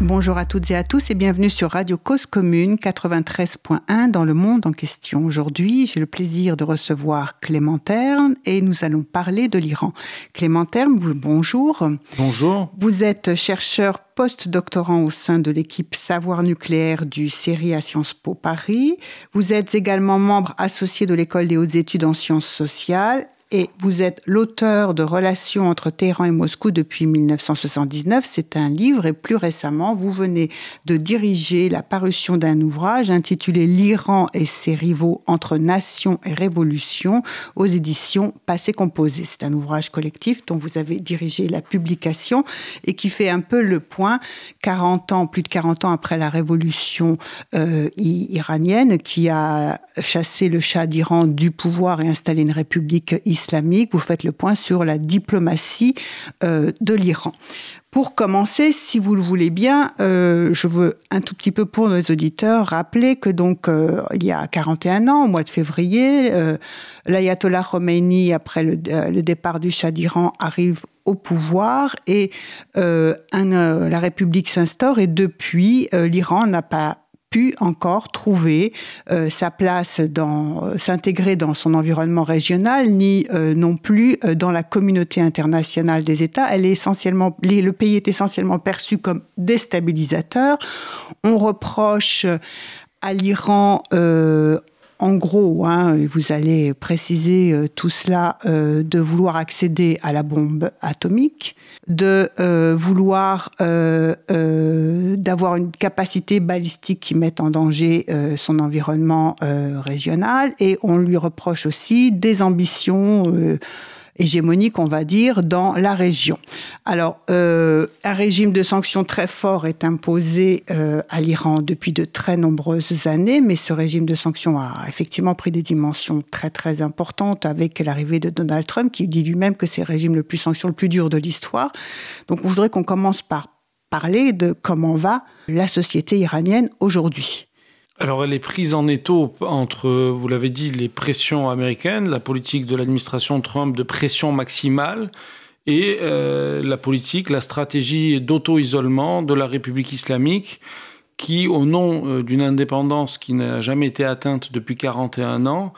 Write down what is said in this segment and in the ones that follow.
Bonjour à toutes et à tous et bienvenue sur Radio Cause Commune 93.1 dans le monde en question. Aujourd'hui, j'ai le plaisir de recevoir Clément Terme et nous allons parler de l'Iran. Clément Terme, bonjour. Bonjour. Vous êtes chercheur post-doctorant au sein de l'équipe Savoir nucléaire du CERI à Sciences Po Paris. Vous êtes également membre associé de l'école des hautes études en sciences sociales et vous êtes l'auteur de Relations entre Téhéran et Moscou depuis 1979. C'est un livre et plus récemment, vous venez de diriger la parution d'un ouvrage intitulé L'Iran et ses rivaux entre nations et révolution aux éditions Passé Composé. C'est un ouvrage collectif dont vous avez dirigé la publication et qui fait un peu le point 40 ans, plus de 40 ans après la révolution euh, iranienne qui a chassé le Shah d'Iran du pouvoir et installé une république islamique vous faites le point sur la diplomatie euh, de l'Iran. Pour commencer, si vous le voulez bien, euh, je veux un tout petit peu pour nos auditeurs rappeler que donc euh, il y a 41 ans, au mois de février, l'ayatollah Khomeini, après le, départ du Shah d'Iran, arrive au pouvoir et la République s'instaure et depuis, l'Iran n'a pas encore trouver euh, sa place dans euh, s'intégrer dans son environnement régional ni euh, non plus dans la communauté internationale des États. Elle est essentiellement le pays est essentiellement perçu comme déstabilisateur. On reproche à l'Iran en gros, hein, vous allez préciser euh, tout cela, euh, de vouloir accéder à la bombe atomique, de euh, vouloir d'avoir une capacité balistique qui mette en danger son environnement régional, et on lui reproche aussi des ambitions hégémonique, on va dire, dans la région. Alors, euh, un régime de sanctions très fort est imposé euh, à l'Iran depuis de très nombreuses années, mais ce régime de sanctions a effectivement pris des dimensions très très importantes avec l'arrivée de Donald Trump, qui dit lui-même que c'est le régime le plus sanctions, le plus dur de l'histoire. Donc, je voudrais qu'on commence par parler de comment va la société iranienne aujourd'hui. Alors elle est prise en étau entre, vous l'avez dit, les pressions américaines, la politique de l'administration Trump de pression maximale, et euh, la politique, la stratégie d'auto-isolement de la République islamique, qui, au nom euh, d'une indépendance qui n'a jamais été atteinte depuis 41 ans,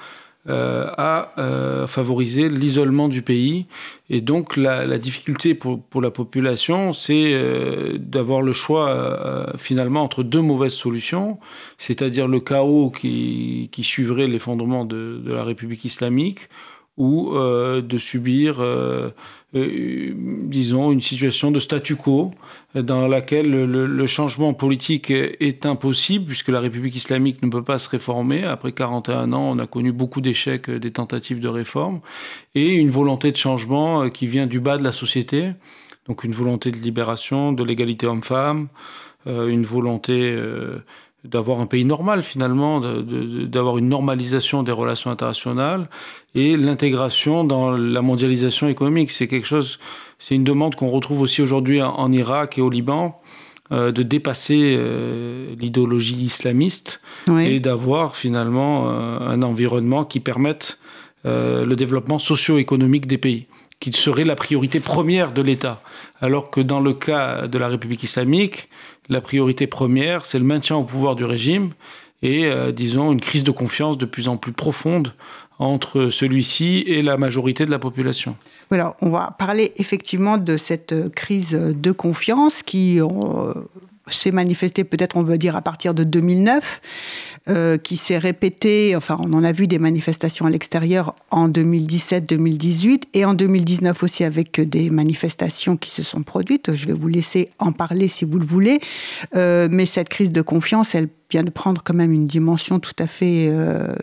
euh, a euh, favorisé l'isolement du pays. Et donc la, difficulté pour, pour, la population, c'est euh, d'avoir le choix finalement entre deux mauvaises solutions, c'est-à-dire le chaos qui, qui suivrait l'effondrement de, de, la République islamique ou de subir euh, disons, une situation de statu quo dans laquelle le, changement politique est impossible puisque la République islamique ne peut pas se réformer. Après 41 ans, on a connu beaucoup d'échecs des tentatives de réforme et une volonté de changement euh, qui vient du bas de la société. Donc une volonté de libération, de l'égalité homme-femme, euh, une volonté d'avoir un pays normal finalement, d'avoir une normalisation des relations internationales et l'intégration dans la mondialisation économique. C'est quelque chose, c'est une demande qu'on retrouve aussi aujourd'hui en, Irak et au Liban. Euh, de dépasser euh, l'idéologie islamiste et d'avoir finalement euh, un environnement qui permette le développement socio-économique des pays, qui serait la priorité première de l'État. Alors que dans le cas de la République islamique, la priorité première, c'est le maintien au pouvoir du régime et, euh, disons, une crise de confiance de plus en plus profonde entre celui-ci et la majorité de la population. Alors, on va parler effectivement de cette euh, crise de confiance qui euh, s'est manifestée peut-être, on veut dire, à partir de 2009. Euh, qui s'est répété, enfin on en a vu des manifestations à l'extérieur en 2017-2018 et en 2019 aussi avec des manifestations qui se sont produites. Je vais vous laisser en parler si vous le voulez. Euh, mais cette crise de confiance, elle vient de prendre quand même une dimension tout à fait... Euh,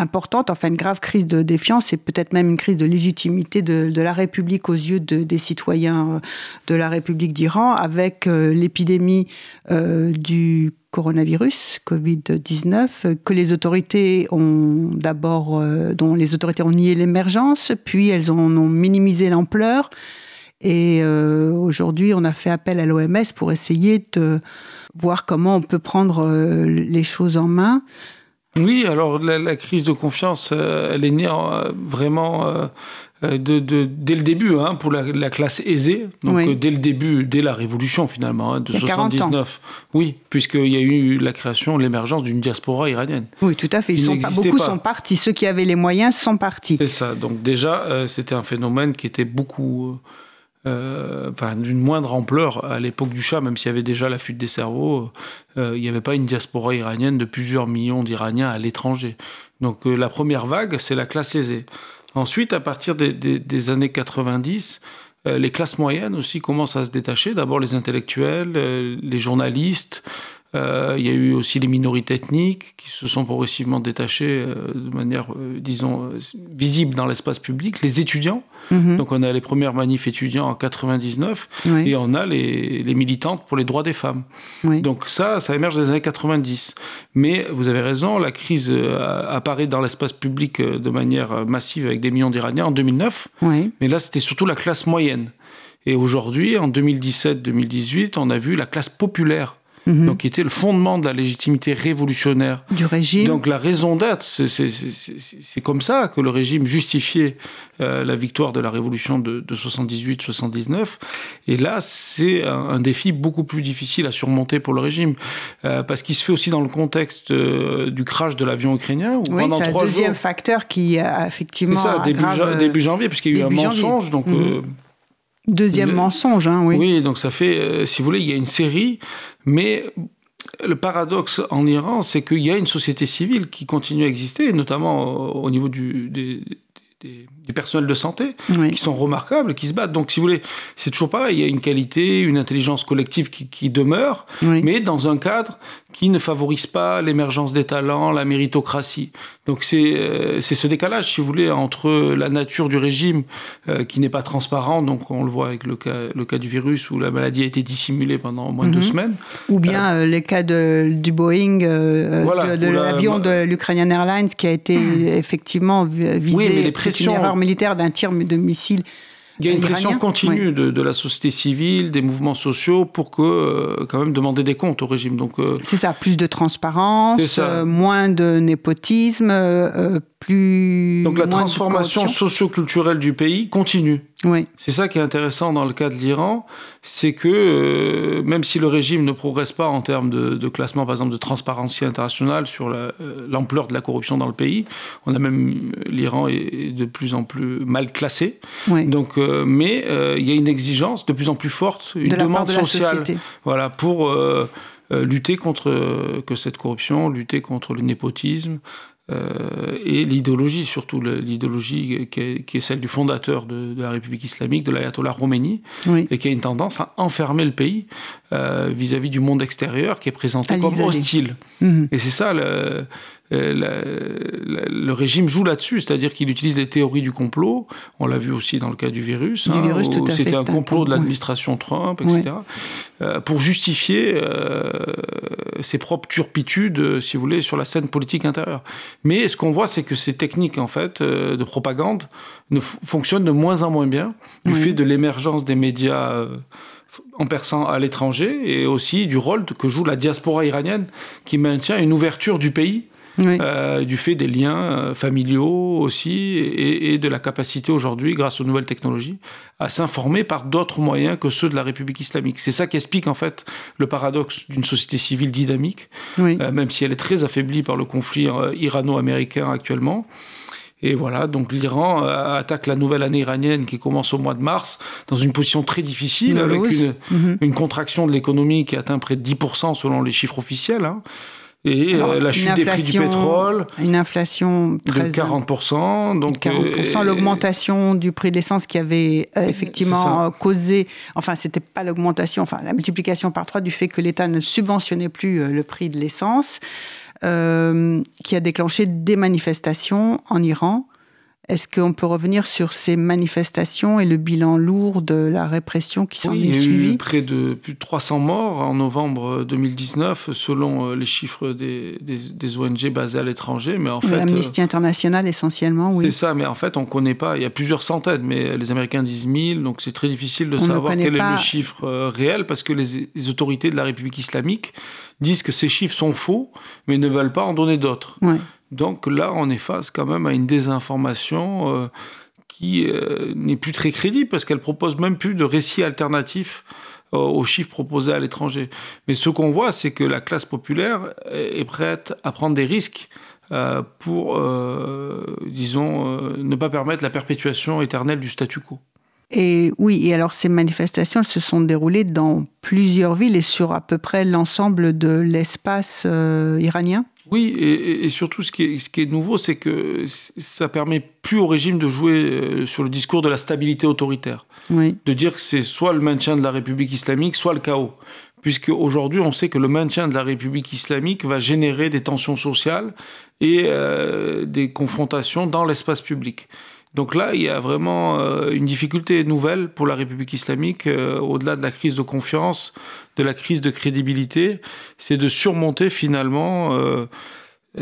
importante, enfin une grave crise de défiance et peut-être même une crise de légitimité de, la République aux yeux des citoyens de la République d'Iran avec l'épidémie du coronavirus, Covid-19, que les autorités ont d'abord, euh, dont les autorités ont nié l'émergence, puis elles en ont minimisé l'ampleur. Et euh, aujourd'hui, on a fait appel à l'OMS pour essayer de, voir comment on peut prendre les choses en main. Oui, alors la, crise de confiance, elle est née vraiment de, dès le début hein, pour la, classe aisée, donc dès le début, dès la révolution finalement, hein, de 79. Oui, puisqu'il y a eu la création, l'émergence d'une diaspora iranienne. Oui, tout à fait. Ils sont pas, beaucoup sont partis. Ceux qui avaient les moyens sont partis. C'est ça. Donc déjà, c'était un phénomène qui était beaucoup euh, enfin, d'une moindre ampleur à l'époque du Shah, même s'il y avait déjà la fuite des cerveaux, euh, il n'y avait pas une diaspora iranienne de plusieurs millions d'Iraniens à l'étranger. Donc euh, la première vague, c'est la classe aisée. Ensuite, à partir des, des années 90, les classes moyennes aussi commencent à se détacher. D'abord les intellectuels, les journalistes, euh, il y a eu aussi les minorités ethniques qui se sont progressivement détachées euh, de manière, euh, disons, visible dans l'espace public. Les étudiants, mhm. donc on a les premières manifs étudiants en 99 et on a les, les, militantes pour les droits des femmes. Donc ça, ça émerge des années 90. Mais vous avez raison, la crise apparaît dans l'espace public de manière massive avec des millions d'Iraniens en 2009. Mais là, c'était surtout la classe moyenne. Et aujourd'hui, en 2017-2018, on a vu la classe populaire Mhm. donc qui était le fondement de la légitimité révolutionnaire du régime. Donc la raison d'être, c'est comme ça que le régime justifiait euh, la victoire de la révolution de, 78-79. Et là, c'est un, défi beaucoup plus difficile à surmonter pour le régime, euh, parce qu'il se fait aussi dans le contexte euh, du crash de l'avion ukrainien. Où oui, c'est un deuxième facteur qui a effectivement. C'est ça, début, début, janvier, puisqu'il y a eu un mensonge. Donc. Mhm. Deuxième mensonge, hein, oui. Oui, donc ça fait, si vous voulez, il y a une série mais le paradoxe en Iran, c'est qu'il y a une société civile qui continue à exister, notamment au niveau du, des, du personnel de santé, qui sont remarquables, qui se battent. Donc, si vous voulez, c'est toujours pareil. Il y a une qualité, une intelligence collective qui, demeure, mais dans un cadre qui ne favorise pas l'émergence des talents, la méritocratie. Donc, c'est euh, ce décalage, si vous voulez, entre la nature du régime euh, qui n'est pas transparent, donc on le voit avec le cas, le cas du virus où la maladie a été dissimulée pendant au moins deux mhm. semaines. Ou bien euh, les cas de, du Boeing, de, l'avion de l'Ukrainian Airlines qui a été effectivement visé. Oui, mais les pressions militaire d'un tir de missile il y a une pression continue de, la société civile, des mouvements sociaux pour que, euh, quand même, demander des comptes au régime. Donc, euh, c'est ça, plus de transparence, euh, moins de népotisme, plus. Donc la transformation socio-culturelle du pays continue. Oui. C'est ça qui est intéressant dans le cas de l'Iran, c'est que même si le régime ne progresse pas en termes de, classement, par exemple, de transparence internationale sur l'ampleur de la corruption dans le pays, on a même l'Iran est de plus en plus mal classé. Oui. Donc euh, mais euh, il y a une exigence de plus en plus forte, une demande sociale, voilà, pour euh, lutter contre que cette corruption, lutter contre le népotisme. Et l'idéologie, surtout l'idéologie qui, est celle du fondateur de, la République islamique, de l'ayatollah Khomeini, et qui a une tendance à enfermer le pays vis-à-vis du monde extérieur qui est présenté comme hostile. Mhm. Et c'est ça le, euh, le régime joue là-dessus, c'est-à-dire qu'il utilise les théories du complot. On l'a vu aussi dans le cas du virus. Hein, c'était un complot de l'administration Trump, etc. Euh, pour justifier euh, ses propres turpitudes, si vous voulez, sur la scène politique intérieure. Mais ce qu'on voit, c'est que ces techniques, en fait, de propagande ne fonctionnent de moins en moins bien du fait de l'émergence des médias en persan à l'étranger et aussi du rôle que joue la diaspora iranienne qui maintient une ouverture du pays euh, du fait des liens euh, familiaux aussi, et, de la capacité aujourd'hui, grâce aux nouvelles technologies, à s'informer par d'autres moyens que ceux de la République islamique. C'est ça qui explique en fait le paradoxe d'une société civile dynamique, euh, même si elle est très affaiblie par le conflit irano-américain actuellement. Et voilà, donc l'Iran attaque la nouvelle année iranienne qui commence au mois de mars dans une position très difficile, avec mhm. une, contraction de l'économie qui atteint près de 10% selon les chiffres officiels. Hein et euh, la chute des prix du pétrole. Une inflation très de 40%. Donc, 40%, euh, l'augmentation du prix de l'essence qui avait euh, effectivement causé, enfin, c'était pas l'augmentation, enfin, la multiplication par trois du fait que l'État ne subventionnait plus le prix de l'essence, qui a déclenché des manifestations en Iran Est-ce qu'on peut revenir sur ces manifestations et le bilan lourd de la répression qui s'en oui, est il y a eu près de plus de 300 morts en novembre 2019, selon euh, les chiffres des, des, des ONG basées à l'étranger. Mais en Oui, fait, Amnesty International essentiellement, c'est oui. ça. Mais en fait, on ne connaît pas. Il y a plusieurs centaines, mais les Américains disent 1000, donc c'est très difficile de On savoir quel est le chiffre euh, réel, parce que les, les autorités de la République islamique disent que ces chiffres sont faux, mais ne veulent pas en donner d'autres. Ouais. Donc là, on est face quand même à une désinformation euh, qui euh, n'est plus très crédible parce qu'elle propose même plus de récits alternatifs euh, aux chiffres proposés à l'étranger. Mais ce qu'on voit, c'est que la classe populaire est prête à prendre des risques pour, disons, ne pas permettre la perpétuation éternelle du statu quo. Et oui, et alors ces manifestations se sont déroulées dans plusieurs villes et sur à peu près l'ensemble de l'espace iranien? Oui, et, surtout, ce qui est, ce qui est nouveau, c'est que ça permet plus au régime de jouer euh, sur le discours de la stabilité autoritaire. Oui. de dire que c'est soit le maintien de la République islamique, soit le chaos. Puisque aujourd'hui, on sait que le maintien de la République islamique va générer des tensions sociales et euh, des confrontations dans l'espace public. Donc là, il y a vraiment euh, une difficulté nouvelle pour la République islamique, euh, au-delà de la crise de confiance, de la crise de crédibilité, c'est de surmonter finalement euh,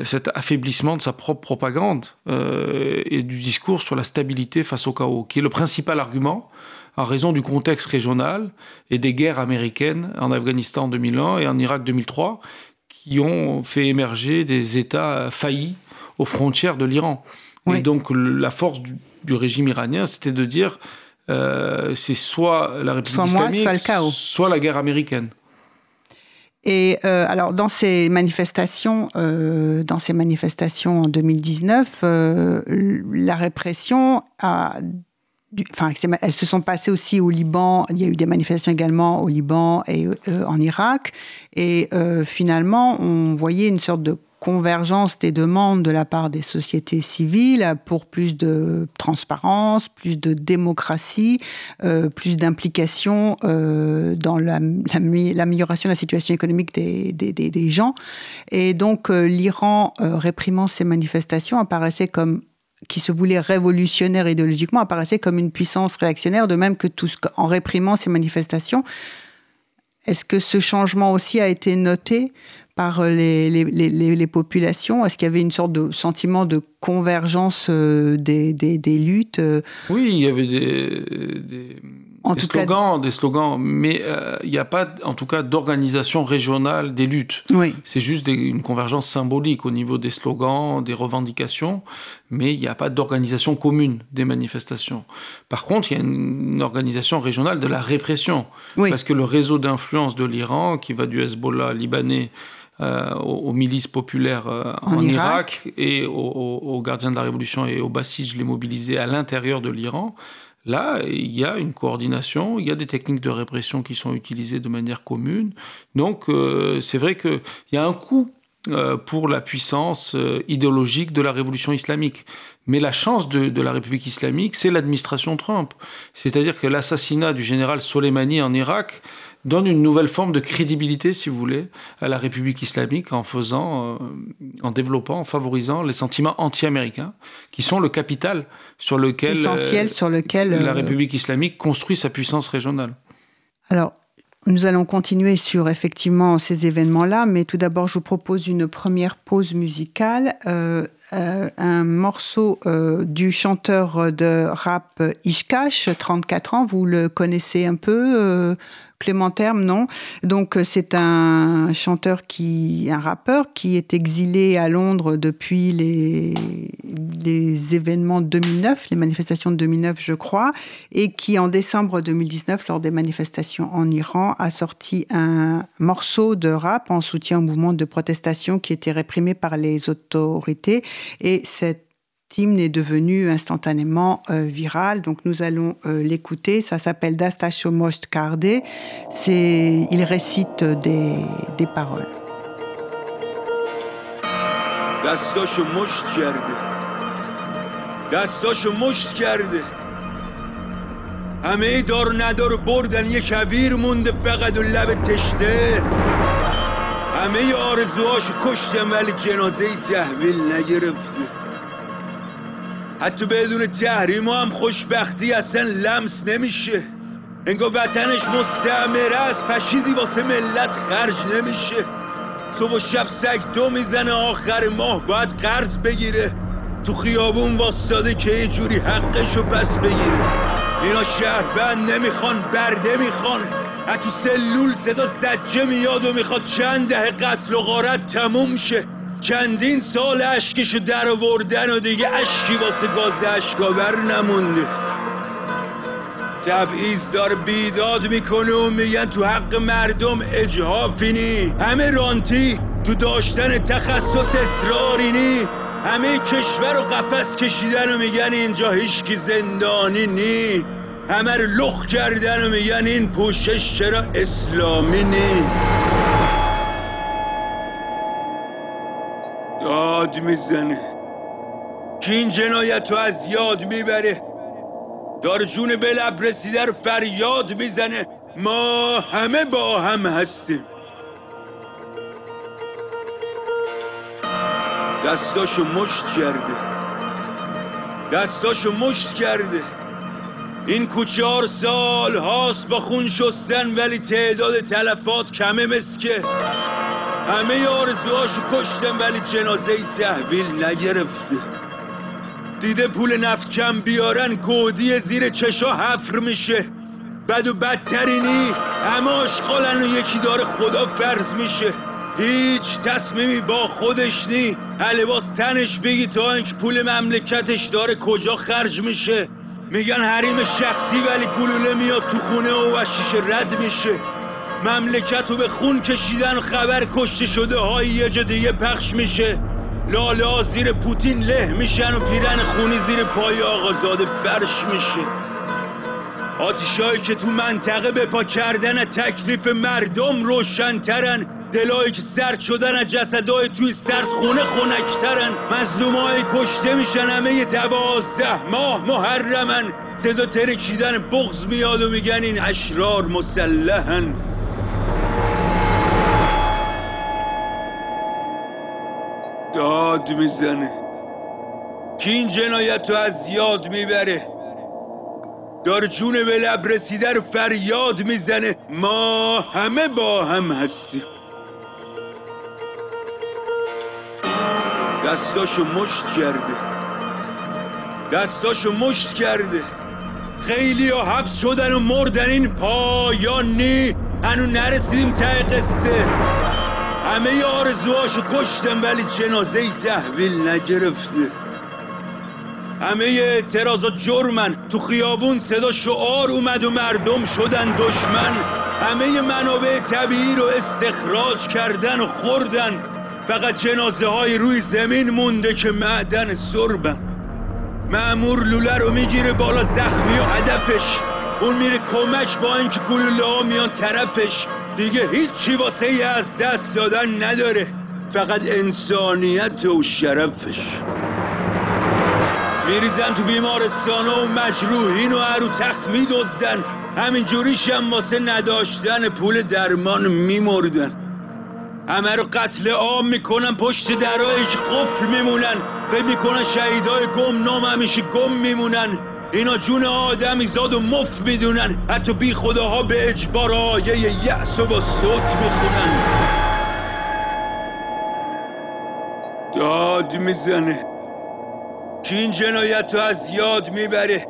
cet affaiblissement de sa propre propagande et du discours sur la stabilité face au chaos, qui est le principal argument en raison du contexte régional et des guerres américaines en Afghanistan en 2001 et en Irak 2003, qui ont fait émerger des États faillis aux frontières de l'Iran. Et donc la force du, du régime iranien, c'était de dire euh, c'est soit la République Soit moi, islamique, soit le chaos. soit la guerre américaine. Et euh, alors dans ces manifestations, euh, dans ces manifestations en 2019, euh, la répression a du- Enfin, elles se sont passées aussi au Liban. Il y a eu des manifestations également au Liban et euh, en Irak. Et euh, finalement, on voyait une sorte de convergence des demandes de la part des sociétés civiles pour plus de transparence, plus de démocratie, euh, plus d'implication euh, dans la- l'amé- l'amélioration de la situation économique des, des- gens. Et donc euh, l'Iran, réprimant ces manifestations, apparaissait comme qui se voulait révolutionnaire idéologiquement, apparaissait comme une puissance réactionnaire, de même que tout ce, en réprimant ces manifestations. Est-ce que ce changement aussi a été noté par les, les, les, les- les populations? Est-ce qu'il y avait une sorte de sentiment de convergence euh, des, des, des luttes euh, Oui, il y avait des, des, En des tout cas- slogans, des slogans, mais euh, il n'y a pas, en tout cas, d'organisation régionale des luttes. Oui, C'est juste des- une convergence symbolique au niveau des slogans, des revendications, mais il n'y a pas d'organisation commune des manifestations. Par contre, il y a une, une organisation régionale de la répression, oui. parce que le réseau d'influence de l'Iran, qui va du Hezbollah libanais euh, aux, aux milices populaires euh, En en, Irak. Irak, et aux, gardiens de la révolution et aux bassistes, je les mobilisés à l'intérieur de l'Iran. Là, il y a une coordination, il y a des techniques de répression qui sont utilisées de manière commune. Donc, euh, c'est vrai qu'il y a un coût pour la puissance idéologique de la révolution islamique. Mais la chance de, de la République islamique, c'est l'administration Trump. C'est-à-dire que l'assassinat du général Soleimani en Irak donne une nouvelle forme de crédibilité, si vous voulez, à la République islamique en faisant, euh, en développant, en favorisant les sentiments anti-américains, qui sont le capital sur lequel euh, Essentiel sur lequel... la euh, République islamique construit sa puissance régionale. Alors, nous allons continuer sur effectivement ces événements-là, mais tout d'abord, je vous propose une première pause musicale. euh, euh, un morceau euh, du chanteur de rap Ishkash, 34 ans, vous le connaissez un peu, euh, Clément non Donc euh, c'est un chanteur qui, un rappeur qui est exilé à Londres depuis les, les événements de 2009, les manifestations de 2009, je crois, et qui en décembre 2019, lors des manifestations en Iran, a sorti un morceau de rap en soutien au mouvement de protestation qui était réprimé par les autorités. Et cet hymne est devenu instantanément euh, viral. Donc nous allons euh, l'écouter. Ça s'appelle Dastacho Most Karde. C'est, il récite des, des paroles. دستاشو مشت کرده دستاشو مشت کرده همه دار ندار بردن یه کویر مونده فقط و لب تشته همه آرزوهاشو کشتم ولی جنازه تحویل نگرفته حتی بدون تحریم هم خوشبختی اصلا لمس نمیشه. انگار وطنش مستعمره است پشیزی واسه ملت خرج نمیشه. صبح و شب سگ دو می‌زنه آخر ماه باید قرض بگیره. تو خیابون واسطاده که یه جوری حقشو پس بگیره. اینا شهربند نمی‌خوان برده می‌خوان. تو سلول صدا زجه میاد و می‌خواد چند ده قتل و غارت تموم شه. چندین سال اشکشو در آوردن و دیگه اشکی واسه گاز اشکاور نمونده. تبعیض داره بیداد می‌کنه و میگن تو حق مردم اجهافینی همه رانتی تو داشتن تخصص اصرارینی همه کشور و قفس کشیدن و میگن اینجا هیچکی زندانی نی. همه رو لخ کردن و میگن این پوشش چرا اسلامی نی. داد می‌زنه. که این جنایت رو از یاد می‌بره. دار جون به لب رسیده رو فریاد می‌زنه. ما همه با هم هستیم. دستاشو مشت کرده. دستاشو مشت کرده. این کوچار سال هاست با خون شستن ولی تعداد تلفات کمه مسکه. همه آرزوهاشو کشتم ولی جنازه تحویل نگرفته. دیده پول نفت کم بیارن گودی زیر چشا حفر میشه. بد و بدترینی همه آشغالن و یکی داره خدا فرض میشه. هیچ تصمیمی با خودش نی. باز تنش بگی تا اینکه پول مملکتش داره کجا خرج میشه. میگن حریم شخصی ولی گلوله میاد تو خونه و وشیش رد میشه. مملکت رو به خون کشیدن و خبر کشته شده های یه جا دیگه پخش میشه. لاله ها زیر پوتین له میشن و پیرن خونی زیر پای آقازاده فرش میشه. آتیشایی که تو منطقه به پا کردن تکلیف مردم روشنترن. دلایی که سرد شدن از جسدای توی سرد خونه خونکترن مظلومای کشته میشن همه دوازده ماه محرمن. صدا ترکیدن بغز میاد و میگن این اشرار مسلحن. داد می‌زنه. کی این جنایت رو از یاد می‌بره؟ دار جون به لب رسیده رو فریاد می‌زنه. ما همه با هم هستیم. دستاشو مشت کرده. دستاشو مشت کرده. خیلی ها حبس شدن و مردن این پایانی هنو نرسیدیم ته قصه. همه آرزوهاشو کشتم ولی جنازه ای تحویل نگرفته. همه اعتراضات جرمن. تو خیابون صدا شعار اومد و مردم شدن دشمن. همه منابع طبیعی رو استخراج کردن و خوردن. فقط جنازه های روی زمین مونده که معدن سربن معمور لوله رو می‌گیره بالا زخمی و هدفش. اون میره کمک با اینکه گلوله ها میان طرفش. دیگه هیچی واسه از دست دادن نداره. فقط انسانیت و شرفش. میریزن تو بیمارستان و مجروحین و عرو تخت همین جوریش هم واسه نداشتن پول درمان میمردن. همه رو قتل عام می‌کنن پشت درایی که قفل میمونن. فکر می‌کنن شهیدای گم نام همیشه گم میمونن. اینا جون آدمی زاد و مف می‌دونن. حتی بی خداها به اجبار آیه یأس و با صوت می‌خونن. داد می‌زنه. که این جنایت رو از یاد می‌بره؟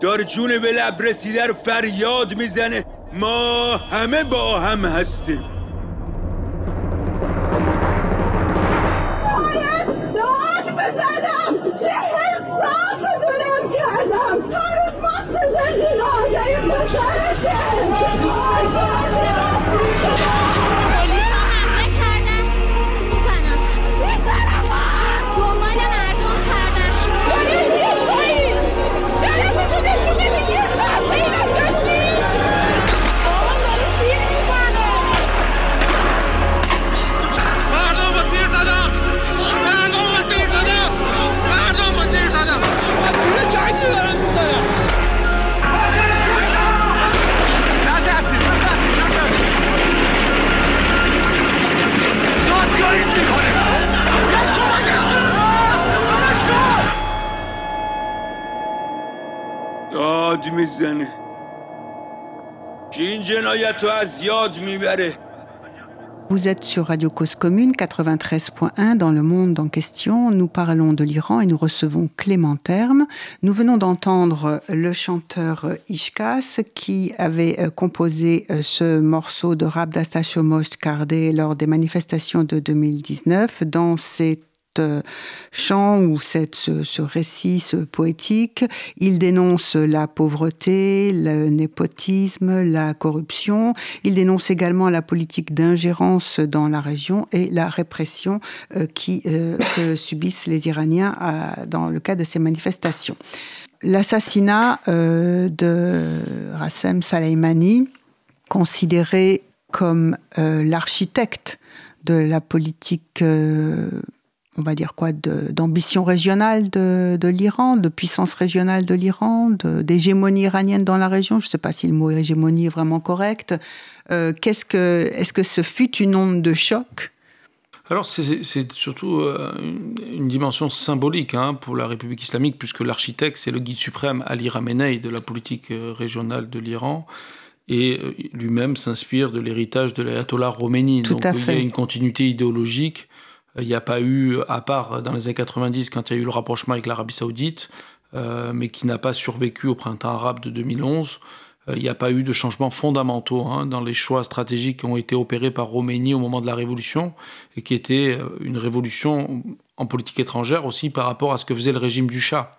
دار جون به لب رسیده رو فریاد می‌زنه. ما همه با هم هستیم. Patterson! داد میزنه که این جنایت رو از یاد میبره Vous êtes sur Radio Cause Commune 93.1 dans le monde en question. Nous parlons de l'Iran et nous recevons Clément Terme. Nous venons d'entendre le chanteur Ishkas qui avait euh, composé euh, ce morceau de rap d'Astachomosh Kardé lors des manifestations de 2019 dans ses euh, chant ou cette, ce, récit ce poétique, il dénonce la pauvreté, le népotisme, la corruption. Il dénonce également la politique d'ingérence dans la région et la répression euh, qui, euh, que subissent les Iraniens dans le cas de ces manifestations. L'assassinat de Rassem Soleimani, considéré comme l'architecte de la politique on va dire quoi, d'ambition régionale de, l'Iran, de puissance régionale de l'Iran, d'hégémonie iranienne dans la région. Je ne sais pas si le mot hégémonie est vraiment correct. Euh, qu'est-ce que, est-ce que ce fut une onde de choc? Alors c'est surtout euh, une, dimension symbolique hein, pour la République islamique, puisque l'architecte, c'est le guide suprême Ali Ramenei de la politique euh, régionale de l'Iran et lui-même s'inspire de l'héritage de l'ayatollah Khomeini. Donc il y a une continuité idéologique il n'y a pas eu, à part dans les années 90, quand il y a eu le rapprochement avec l'Arabie saoudite, euh, mais qui n'a pas survécu au printemps arabe de 2011, euh, il n'y a pas eu de changements fondamentaux hein, dans les choix stratégiques qui ont été opérés par Roménie au moment de la Révolution, et qui était euh, une révolution en politique étrangère aussi par rapport à ce que faisait le régime du Shah.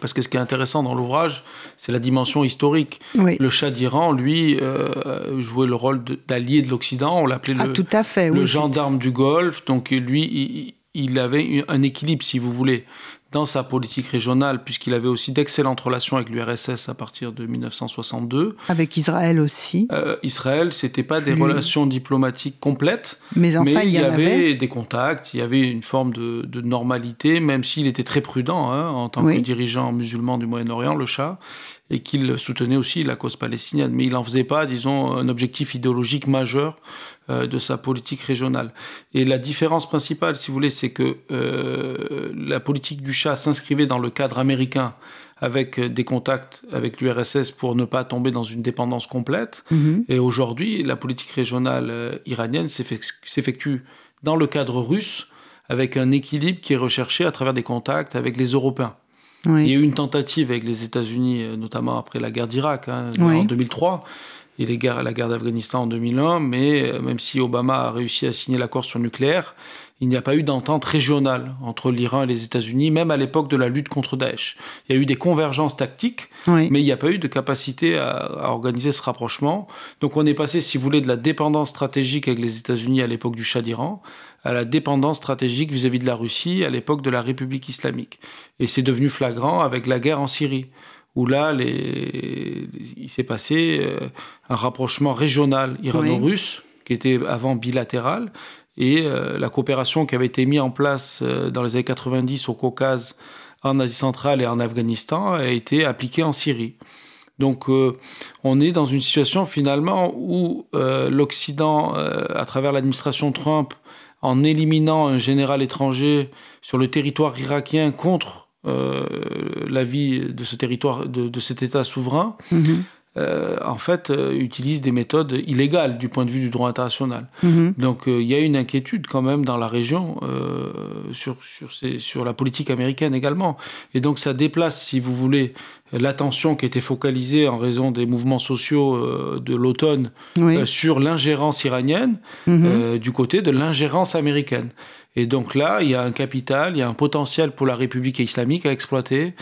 Parce que ce qui est intéressant dans l'ouvrage, c'est la dimension historique. Le Shah d'Iran, lui, euh, jouait le rôle d'allié de, l'Occident. On l'appelait ah, le, le gendarme du Golfe. Donc lui, il, avait un équilibre, si vous voulez dans sa politique régionale, puisqu'il avait aussi d'excellentes relations avec l'URSS à partir de 1962. Avec Israël aussi. Euh, Israël, c'était pas des relations diplomatiques complètes, mais, enfin, il y, avait, des contacts, il y avait une forme de, normalité, même s'il était très prudent hein, en tant que dirigeant musulman du Moyen-Orient, le Shah et qu'il soutenait aussi la cause palestinienne. Mais il n'en faisait pas, disons, un objectif idéologique majeur de sa politique régionale. Et la différence principale, si vous voulez, c'est que euh, la politique du Shah s'inscrivait dans le cadre américain avec des contacts avec l'URSS pour ne pas tomber dans une dépendance complète. Mm-hmm. Et aujourd'hui, la politique régionale euh, iranienne s'effectue dans le cadre russe avec un équilibre qui est recherché à travers des contacts avec les Européens. Il y a eu une tentative avec les États-Unis, euh, notamment après la guerre d'Irak hein, en 2003 et les guerres, la guerre d'Afghanistan en 2001, mais euh, même si Obama a réussi à signer l'accord sur le nucléaire, il n'y a pas eu d'entente régionale entre l'Iran et les États-Unis, même à l'époque de la lutte contre Daesh. Il y a eu des convergences tactiques, mais il n'y a pas eu de capacité à, à, organiser ce rapprochement. Donc on est passé, si vous voulez, de la dépendance stratégique avec les États-Unis à l'époque du Shah d'Iran à la dépendance stratégique vis-à-vis de la Russie à l'époque de la République islamique. Et c'est devenu flagrant avec la guerre en Syrie, où là, les... il s'est passé euh, un rapprochement régional irano-russe, qui était avant bilatéral, et euh, la coopération qui avait été mise en place euh, dans les années 90 au Caucase, en Asie centrale et en Afghanistan a été appliquée en Syrie. Donc on est dans une situation finalement où l'Occident, à travers l'administration Trump, en éliminant un général étranger sur le territoire irakien contre la vie de ce territoire, de, cet État souverain, mhm. euh, en fait, euh, utilise des méthodes illégales du point de vue du droit international. Mhm. Donc il y a une inquiétude quand même dans la région sur, sur, sur, la politique américaine également. Et donc ça déplace, si vous voulez, l'attention qui était focalisée en raison des mouvements sociaux euh, de l'automne euh, sur l'ingérence iranienne mhm. euh, du côté de l'ingérence américaine. Et donc là, il y a un capital, il y a un potentiel pour la République islamique à exploiter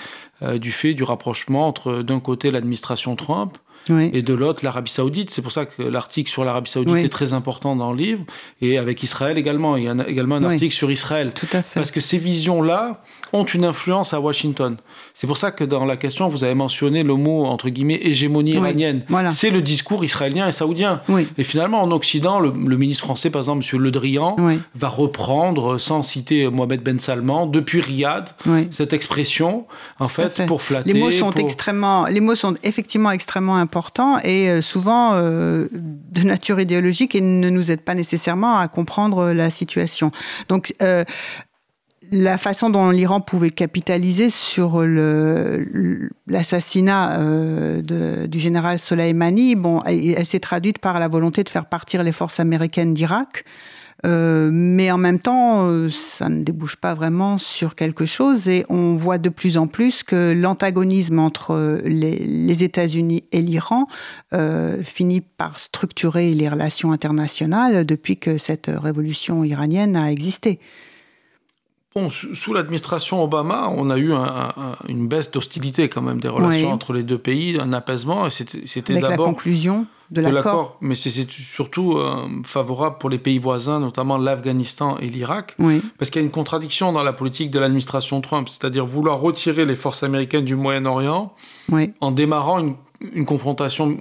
du fait du rapprochement entre d'un côté l'administration Trump et de l'autre l'Arabie Saoudite. C'est pour ça que l'article sur l'Arabie Saoudite est très important dans le livre, et avec Israël également. Il y a également un article sur Israël. Tout à fait. Parce que ces visions-là ont une influence à Washington. C'est pour ça que dans la question, vous avez mentionné le mot, entre guillemets, hégémonie iranienne. Voilà. C'est le discours israélien et saoudien. Et finalement, en Occident, le, ministre français, par exemple, M. Le Drian, va reprendre, sans citer Mohamed Ben Salman, depuis Riyad, cette expression, en fait, pour flatter. Les mots sont extrêmement, les mots sont effectivement extrêmement importants et euh, souvent euh, de nature idéologique et ne nous aide pas nécessairement à comprendre la situation. Donc, euh, la façon dont l'Iran pouvait capitaliser sur l'assassinat euh, du général Soleimani, bon, elle s'est traduite par la volonté de faire partir les forces américaines d'Irak. Euh, mais en même temps, euh, ça ne débouche pas vraiment sur quelque chose et on voit de plus en plus que l'antagonisme entre les, États-Unis et l'Iran euh, finit par structurer les relations internationales depuis que cette révolution iranienne a existé. Bon, sous l'administration Obama, on a eu une baisse d'hostilité quand même des relations entre les deux pays, un apaisement. C'était d'abord la conclusion de l'accord. Mais c'est surtout euh, favorable pour les pays voisins, notamment l'Afghanistan et l'Irak, parce qu'il y a une contradiction dans la politique de l'administration Trump, c'est-à-dire vouloir retirer les forces américaines du Moyen-Orient en démarrant une, confrontation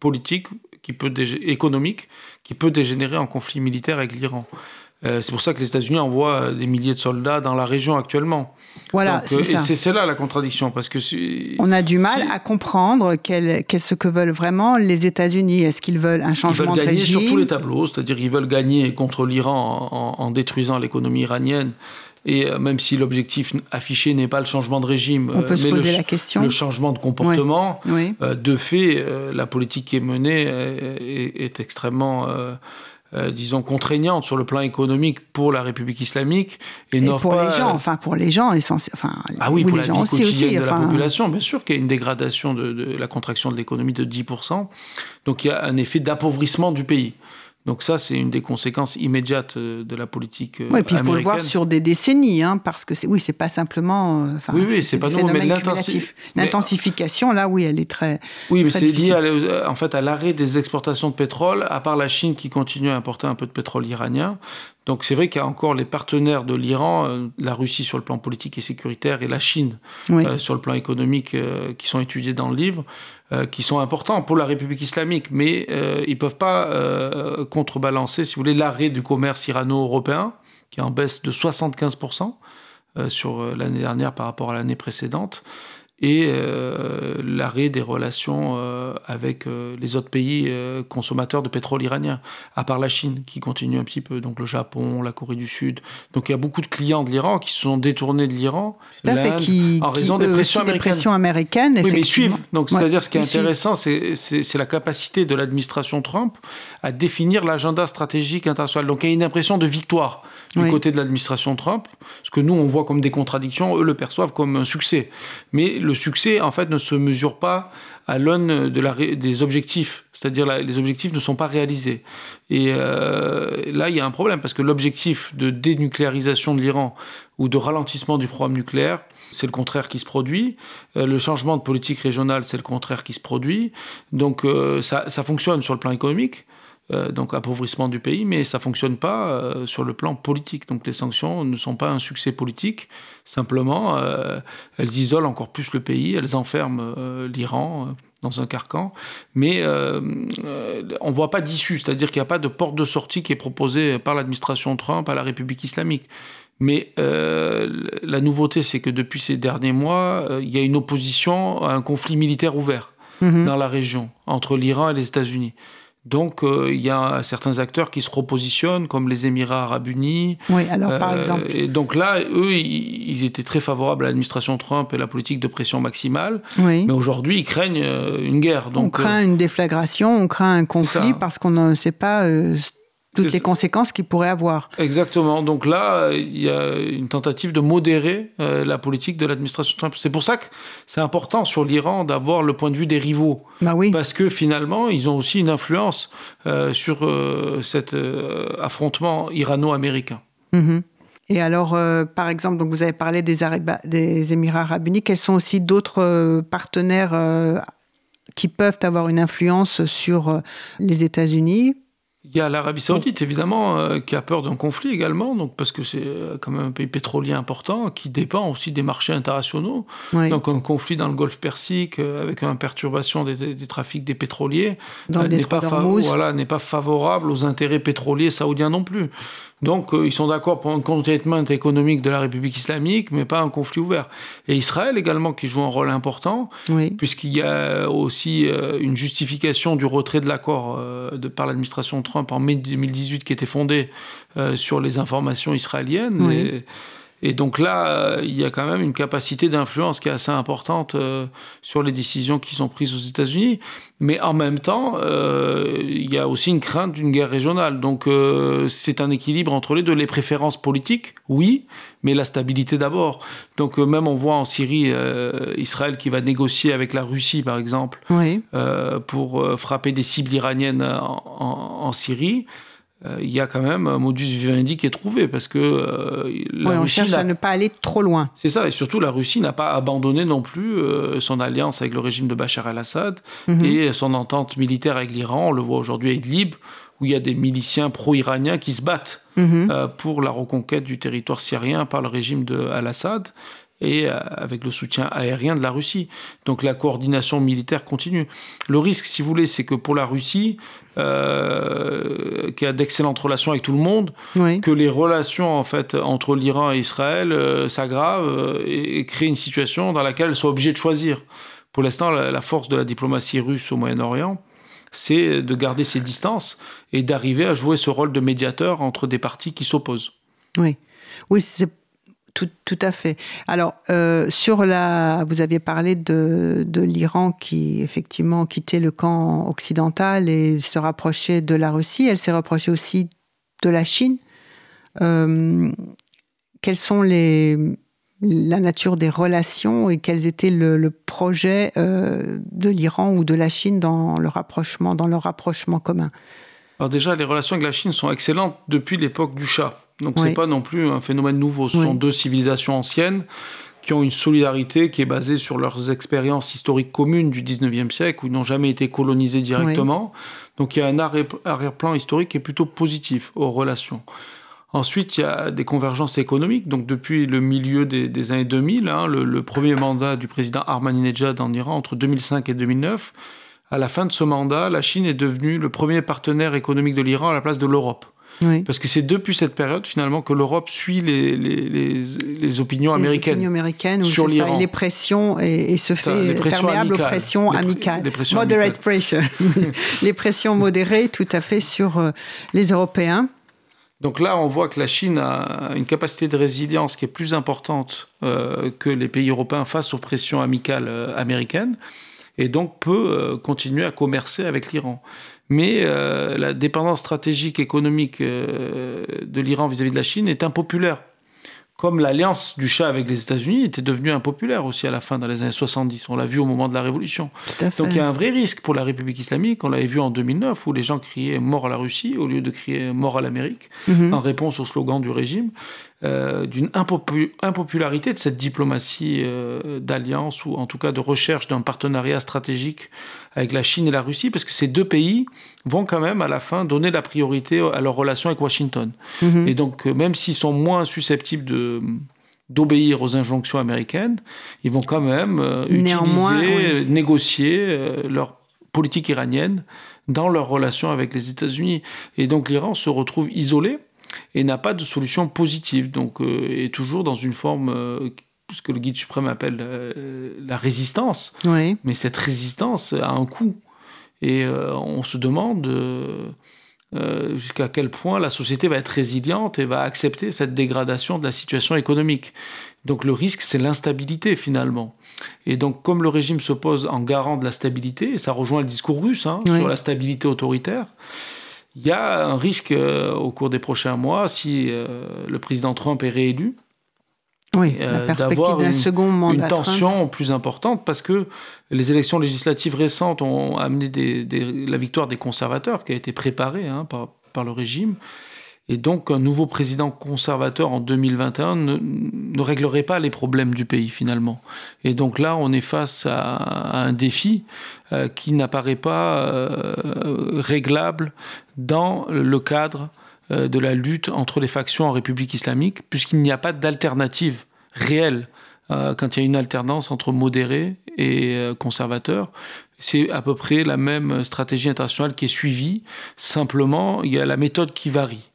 politique qui peut économique qui peut dégénérer en conflit militaire avec l'Iran. Euh, c'est pour ça que les États-Unis envoient des milliers de soldats dans la région actuellement. Voilà, c'est ça. C'est là la contradiction, parce que on a du mal à comprendre qu'est-ce que veulent vraiment les États-Unis. Est-ce qu'ils veulent un changement de régime Ils veulent gagner sur tous les tableaux, c'est-à-dire ils veulent gagner contre l'Iran en, détruisant l'économie iranienne. Et euh, même si l'objectif affiché n'est pas le changement de régime, on peut se poser le, la question. le changement de comportement, de fait, la politique qui est menée est, extrêmement euh, disons, contraignante sur le plan économique pour la République islamique. Et, pour les gens, enfin pour les gens, enfin, ah oui, pour la vie quotidienne de la population, bien sûr qu'il y a une dégradation de, la contraction de l'économie de 10%. Donc il y a un effet d'appauvrissement du pays. Donc ça, c'est une des conséquences immédiates euh, de la politique américaine. Oui, puis il faut le voir sur des décennies, hein, parce que oui, c'est pas simplement. Euh, oui, oui, c'est pas nouveau, mais l'intensification, là, oui, elle est très. Oui, mais c'est lié à, en fait à l'arrêt des exportations de pétrole, à part la Chine qui continue à importer un peu de pétrole iranien. Donc c'est vrai qu'il y a encore les partenaires de l'Iran, euh, la Russie sur le plan politique et sécuritaire et la Chine sur le plan économique qui sont étudiés dans le livre. Euh, qui sont importants pour la République islamique, mais euh, ils ne peuvent pas euh, contrebalancer, si vous voulez, l'arrêt du commerce irano-européen, qui est en baisse de 75% sur l'année dernière par rapport à l'année précédente et euh, l'arrêt des relations euh, avec euh, les autres pays consommateurs de pétrole iranien, à part la Chine qui continue un petit peu, donc le Japon, la Corée du Sud. Donc il y a beaucoup de clients de l'Iran qui se sont détournés de l'Iran en raison des pressions américaines. oui, mais suivent. Donc c'est-à-dire ce qui est intéressant, c'est la capacité de l'administration Trump à définir l'agenda stratégique international. Donc il y a une impression de victoire du côté de l'administration Trump, ce que nous on voit comme des contradictions, eux le perçoivent comme un succès. Mais le succès, en fait, ne se mesure pas à l'aune de des objectifs. C'est-à-dire, les objectifs ne sont pas réalisés. Et euh, là, il y a un problème, parce que l'objectif de dénucléarisation de l'Iran ou de ralentissement du programme nucléaire, c'est le contraire qui se produit. Euh, le changement de politique régionale, c'est le contraire qui se produit. Donc, euh, ça, ça fonctionne sur le plan économique. Euh, donc appauvrissement du pays, mais ça fonctionne pas euh, sur le plan politique. Donc les sanctions ne sont pas un succès politique, simplement euh, elles isolent encore plus le pays, elles enferment l'Iran dans un carcan, mais on ne voit pas d'issue, c'est-à-dire qu'il n'y a pas de porte de sortie qui est proposée par l'administration Trump à la République islamique. Mais la nouveauté, c'est que depuis ces derniers mois, il y a une opposition à un conflit militaire ouvert mm-hmm. dans la région entre l'Iran et les États-Unis. Donc, euh, il y a certains acteurs qui se repositionnent, comme les Émirats arabes unis. Oui, alors par euh, exemple. Et donc là, eux, ils étaient très favorables à l'administration Trump et la politique de pression maximale. Oui. Mais aujourd'hui, ils craignent euh, une guerre. Donc, on craint une déflagration, on craint un conflit parce qu'on ne sait pas toutes les conséquences qu'il pourrait avoir. Exactement. Donc là, il y a une tentative de modérer euh, la politique de l'administration Trump. C'est pour ça que c'est important sur l'Iran d'avoir le point de vue des rivaux. Bah oui. Parce que finalement, ils ont aussi une influence euh, sur euh, cet affrontement irano-américain. Mhm. Et alors, par exemple, donc vous avez parlé des, des Émirats arabes unis. Quels sont aussi d'autres partenaires qui peuvent avoir une influence sur les États-Unis? Il y a l'Arabie Saoudite, évidemment, euh, qui a peur d'un conflit également, donc parce que c'est euh, quand même un pays pétrolier important, qui dépend aussi des marchés internationaux. Donc un conflit dans le Golfe Persique, euh, avec une perturbation des, trafics des pétroliers, n'est pas, voilà, pas favorable aux intérêts pétroliers saoudiens non plus. Donc euh, ils sont d'accord pour un containment économique de la République islamique, mais pas un conflit ouvert. Et Israël également qui joue un rôle important, puisqu'il y a aussi euh, une justification du retrait de l'accord euh, par l'administration Trump en mai 2018 qui était fondée sur les informations israéliennes. Et donc là, il y a quand même une capacité d'influence qui est assez importante sur les décisions qui sont prises aux États-Unis. Mais en même temps, il y a aussi une crainte d'une guerre régionale. Donc c'est un équilibre entre les deux. Les préférences politiques, oui, mais la stabilité d'abord. Donc même on voit en Syrie Israël qui va négocier avec la Russie, par exemple, pour frapper des cibles iraniennes en Syrie. Euh, il y a quand même un modus vivendi qui est trouvé parce que euh, la on cherche à ne pas aller trop loin. C'est ça, et surtout la Russie n'a pas abandonné non plus euh, son alliance avec le régime de Bachar el-Assad mhm. et son entente militaire avec l'Iran. On le voit aujourd'hui à Idlib, où il y a des miliciens pro-iraniens qui se battent mhm. pour la reconquête du territoire syrien par le régime de al-Assad et euh, avec le soutien aérien de la Russie. Donc la coordination militaire continue. Le risque, si vous voulez, c'est que pour la Russie, euh, qui a d'excellentes relations avec tout le monde, que les relations en fait entre l'Iran et Israël euh, s'aggravent et, créent une situation dans laquelle elles sont obligées de choisir. Pour l'instant, la, force de la diplomatie russe au Moyen-Orient, c'est de garder ses distances et d'arriver à jouer ce rôle de médiateur entre des parties qui s'opposent. Oui, oui, c'est tout, à fait. Alors, euh, sur la, vous aviez parlé de, l'Iran qui, effectivement, quittait le camp occidental et se rapprochait de la Russie. Elle s'est rapprochée aussi de la Chine. Euh, quelles sont les, la nature des relations et quels étaient le, le projet euh, de l'Iran ou de la Chine dans le rapprochement, dans leur rapprochement commun? Alors déjà, les relations avec la Chine sont excellentes depuis l'époque du Shah. Donc ce n'est pas non plus un phénomène nouveau. Ce sont deux civilisations anciennes qui ont une solidarité qui est basée sur leurs expériences historiques communes du 19e siècle, où ils n'ont jamais été colonisés directement. Donc il y a un arrière-plan historique qui est plutôt positif aux relations. Ensuite, il y a des convergences économiques. Donc, depuis le milieu des, années 2000, hein, le, le, premier mandat du président Ahmadinejad en Iran, entre 2005 et 2009, à la fin de ce mandat, la Chine est devenue le premier partenaire économique de l'Iran à la place de l'Europe. Parce que c'est depuis cette période, finalement, que l'Europe suit les, les, les, opinions américaines. Les opinions américaines sur l'Iran. Les pressions, et, se fait perméable aux pressions amicales. Moderate pressure. les pressions modérées, tout à fait, sur euh, les Européens. Donc là, on voit que la Chine a une capacité de résilience qui est plus importante euh, que les pays européens face aux pressions amicales euh, américaines, et donc peut continuer à commercer avec l'Iran mais euh, la dépendance stratégique économique euh, de l'Iran vis-à-vis de la Chine est impopulaire. Comme l'alliance du Shah avec les États-Unis était devenue impopulaire aussi à la fin, dans les années 70. On l'a vu au moment de la Révolution. Donc il y a un vrai risque pour la République islamique. On l'avait vu en 2009 où les gens criaient mort à la Russie au lieu de crier mort à l'Amérique mhm. en réponse au slogan du régime. Euh, d'une impopularité de cette diplomatie euh, d'alliance ou en tout cas de recherche d'un partenariat stratégique avec la Chine et la Russie, parce que ces deux pays vont quand même à la fin donner la priorité à leur relation avec Washington. Mhm. Et donc euh, même s'ils sont moins susceptibles de d'obéir aux injonctions américaines, ils vont quand même utiliser, négocier leur politique iranienne dans leur relation avec les États-Unis. Et donc l'Iran se retrouve isolé et n'a pas de solution positive, donc euh, est toujours dans une forme euh, ce que le guide suprême appelle euh, la résistance. Mais cette résistance a un coût. Et on se demande jusqu'à quel point la société va être résiliente et va accepter cette dégradation de la situation économique. Donc le risque, c'est l'instabilité finalement. Et donc comme le régime se pose en garant de la stabilité, et ça rejoint le discours russe hein, sur la stabilité autoritaire, il y a un risque euh, au cours des prochains mois, si euh, le président Trump est réélu, oui, euh, d'avoir une, second mandat une tension plus importante parce que les élections législatives récentes ont amené la victoire des conservateurs qui a été préparée hein, par, le régime. Et donc, un nouveau président conservateur en 2021 ne, réglerait pas les problèmes du pays, finalement. Et donc là, on est face à, un défi euh, qui n'apparaît pas euh, réglable dans le cadre de la lutte entre les factions en République islamique, puisqu'il n'y a pas d'alternative réelle quand il y a une alternance entre modérés et conservateurs. C'est à peu près la même stratégie internationale qui est suivie, simplement il y a la méthode qui varie.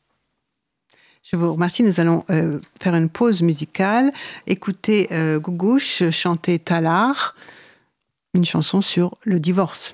Je vous remercie. Nous allons euh, faire une pause musicale. Écoutez euh, Gougouche chanter Talar, une chanson sur le divorce.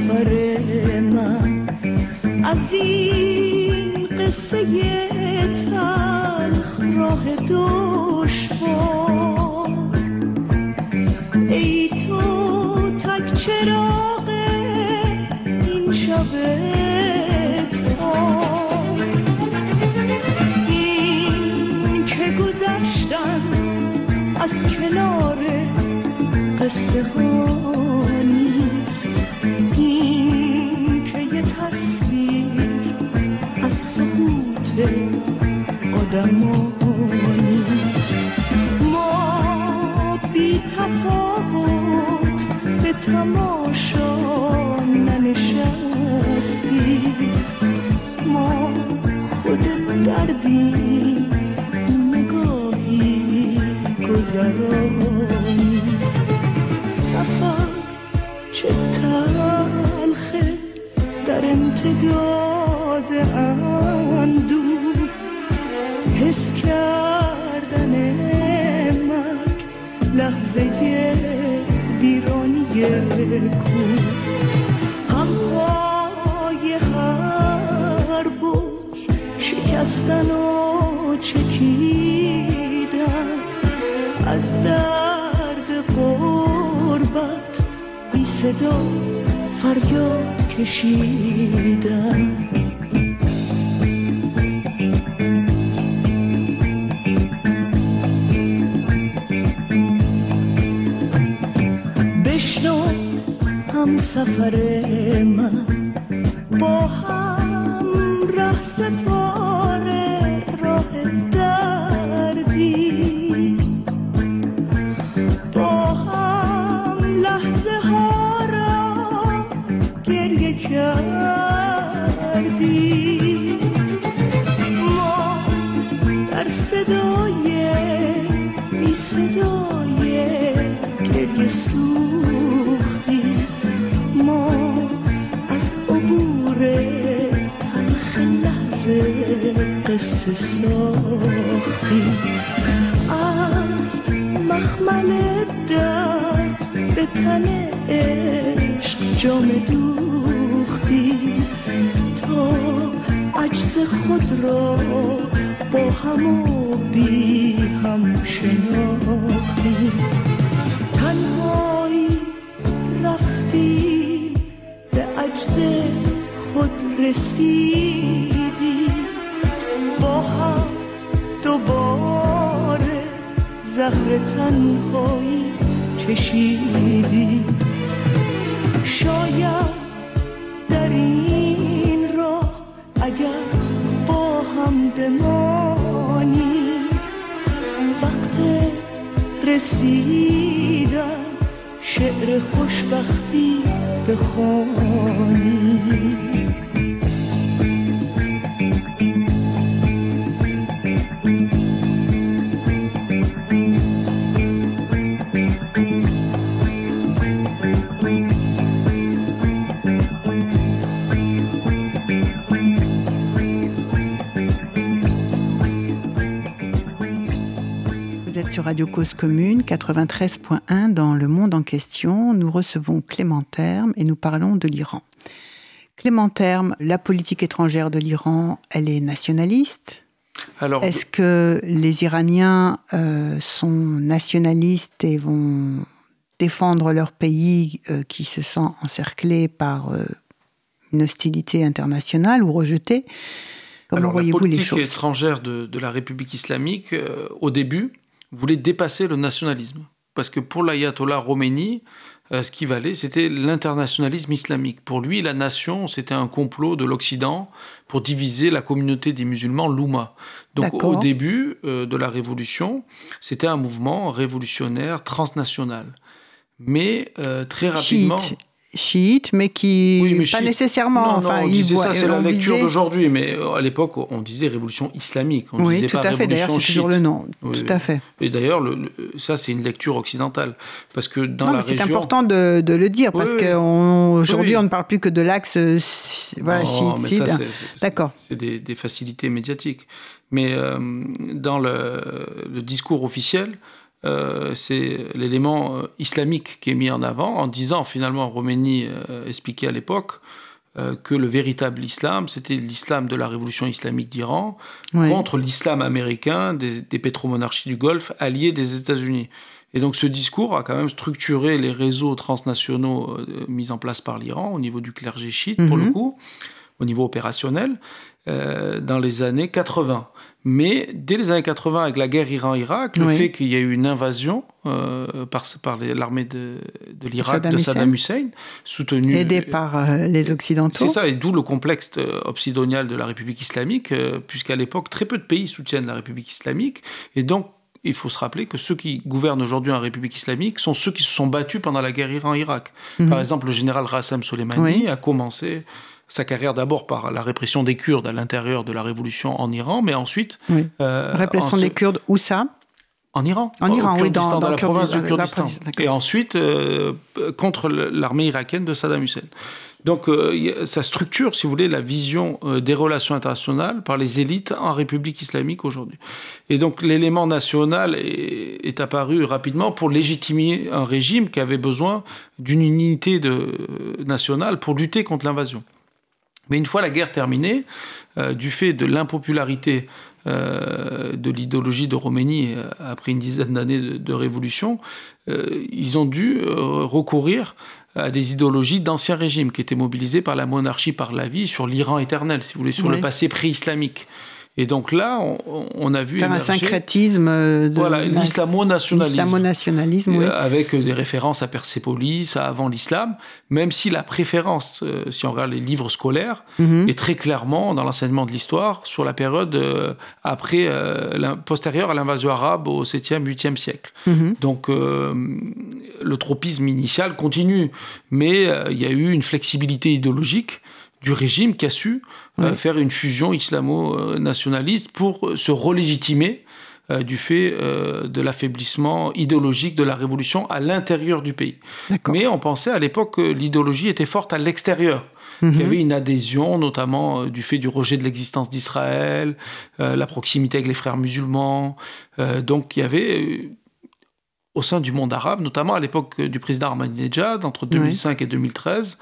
سفر من از این قصه تلخ راه دشوار. ای تو تک چراغ این شب این که گذشتن از کنار قصه ها. خودمانی ما بی تفاوت به تماشا ننشستیم ما خود دردی نگاهی گذرانی. سفر چه تلخه در امتداد لحظه بیرانی کو همهای هر بود شکستن و چکیدن. از درد قربت بی صدا فریاد کشیدن. سر با هم ره سپاره راه دردی با هم لحظه ها را گریه کردی ما در صدای شدی از مخمل درد به تن عشق جام دوختی. تا عجز خود را با هم و بی هم شناختی. تنهایی رفتی به عجز خود رسید عمر تنهایی چشیدی. شاید در این راه اگر با هم بمانی وقت رسیدن شعر خوشبختی بخوانی. Radio Cause Commune 93.1 dans Le Monde en question. Nous recevons Clément Terme et nous parlons de l'Iran. Clément Terme, la politique étrangère de l'Iran, elle est nationaliste Alors, Est-ce que les Iraniens euh, sont nationalistes et vont défendre leur pays euh, qui se sent encerclé par euh, une hostilité internationale ou rejeté Comment Alors, la politique étrangère de, de, la République islamique, au début, voulait dépasser le nationalisme. Parce que pour l'ayatollah Khomeini, euh, ce qui valait, c'était l'internationalisme islamique. Pour lui, la nation, c'était un complot de l'Occident pour diviser la communauté des musulmans, l'Oumma. Donc au début euh, de la révolution, c'était un mouvement révolutionnaire transnational. Mais euh, très rapidement mais qui pas nécessairement. enfin, on ça, c'est la lecture d'aujourd'hui, mais euh, à l'époque, on disait révolution islamique. On oui, disait tout à fait. D'ailleurs, c'est toujours le nom. tout à fait. Et d'ailleurs, ça, c'est une lecture occidentale, parce que dans non, la région. C'est important de, de, le dire, parce qu'aujourd'hui, on, on ne parle plus que de l'axe euh, voilà, chiite. D'accord. C'est des, des, facilités médiatiques, mais euh, dans le, le discours officiel. Euh, c'est l'élément euh, islamique qui est mis en avant en disant finalement, Roménie euh, expliquait à l'époque que le véritable islam, c'était l'islam de la révolution islamique d'Iran contre l'islam américain des, des, pétromonarchies du Golfe alliées des États-Unis. Et donc ce discours a quand même structuré les réseaux transnationaux mis en place par l'Iran au niveau du clergé chiite, pour le mhm. coup, au niveau opérationnel, dans les années 80. Mais dès les années 80, avec la guerre Iran-Irak, le fait qu'il y ait eu une invasion euh, par, par l'armée de, de l'Irak de Saddam Hussein, soutenue. Aidée par euh, les Occidentaux. C'est ça, et d'où le complexe euh, obsidonial de la République islamique, puisqu'à l'époque, très peu de pays soutiennent la République islamique. Et donc, il faut se rappeler que ceux qui gouvernent aujourd'hui en République islamique sont ceux qui se sont battus pendant la guerre Iran-Irak. Mhm. Par exemple, le général Rassam Soleimani a commencé sa carrière d'abord par la répression des Kurdes à l'intérieur de la révolution en Iran, mais ensuite... Euh, répression des Kurdes, où ça? En Iran. En Iran, oui, dans, la province du Kurdistan. Et ensuite, euh, contre l'armée irakienne de Saddam Hussein. Donc, euh, ça structure, si vous voulez, la vision des relations internationales par les élites en République islamique aujourd'hui. Et donc, l'élément national est, est, apparu rapidement pour légitimer un régime qui avait besoin d'une unité de, nationale pour lutter contre l'invasion. Mais une fois la guerre terminée, euh, du fait de l'impopularité euh, de l'idéologie de Roménie euh, après une dizaine d'années de, révolution, ils ont dû recourir à des idéologies d'anciens régimes qui étaient mobilisées par la monarchie, par la vie, sur l'Iran éternel, si vous voulez, sur le passé pré-islamique. Et donc là, on, a vu un syncrétisme de voilà, l'islamo-nationalisme, oui. avec des références à Persépolis, à avant l'islam, même si la préférence, euh, si on regarde les livres scolaires, mhm. est très clairement dans l'enseignement de l'histoire sur la période euh, après, euh, postérieure à l'invasion arabe au 7e, 8e siècle. Mhm. Donc le tropisme initial continue, mais il y a eu une flexibilité idéologique du régime qui a su euh, faire une fusion islamo-nationaliste pour se relégitimer euh, du fait euh, de l'affaiblissement idéologique de la révolution à l'intérieur du pays. Mais on pensait à l'époque que l'idéologie était forte à l'extérieur. Il y mhm. avait une adhésion, notamment du fait du rejet de l'existence d'Israël, la proximité avec les frères musulmans. donc il y avait au sein du monde arabe, notamment à l'époque du président Ahmadinejad, entre 2005 et 2013,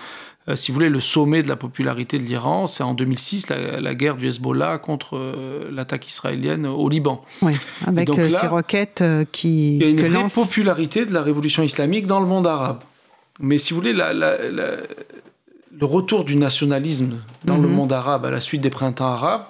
euh, si vous voulez, le sommet de la popularité de l'Iran, c'est en 2006 la, guerre du Hezbollah contre euh, l'attaque israélienne au Liban. Oui, avec euh, ces roquettes qui. Il y a une vraie popularité de la révolution islamique dans le monde arabe. Mais si vous voulez, le retour du nationalisme dans le mhm. monde arabe à la suite des printemps arabes,